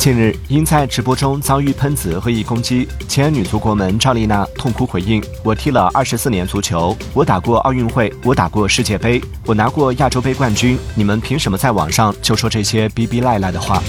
近日因在直播中遭遇喷子恶意攻击前女足国门赵丽娜痛哭回应我踢了二十四年足球我打过奥运会我打过世界杯我拿过亚洲杯冠军你们凭什么在网上就说这些逼逼赖赖的话？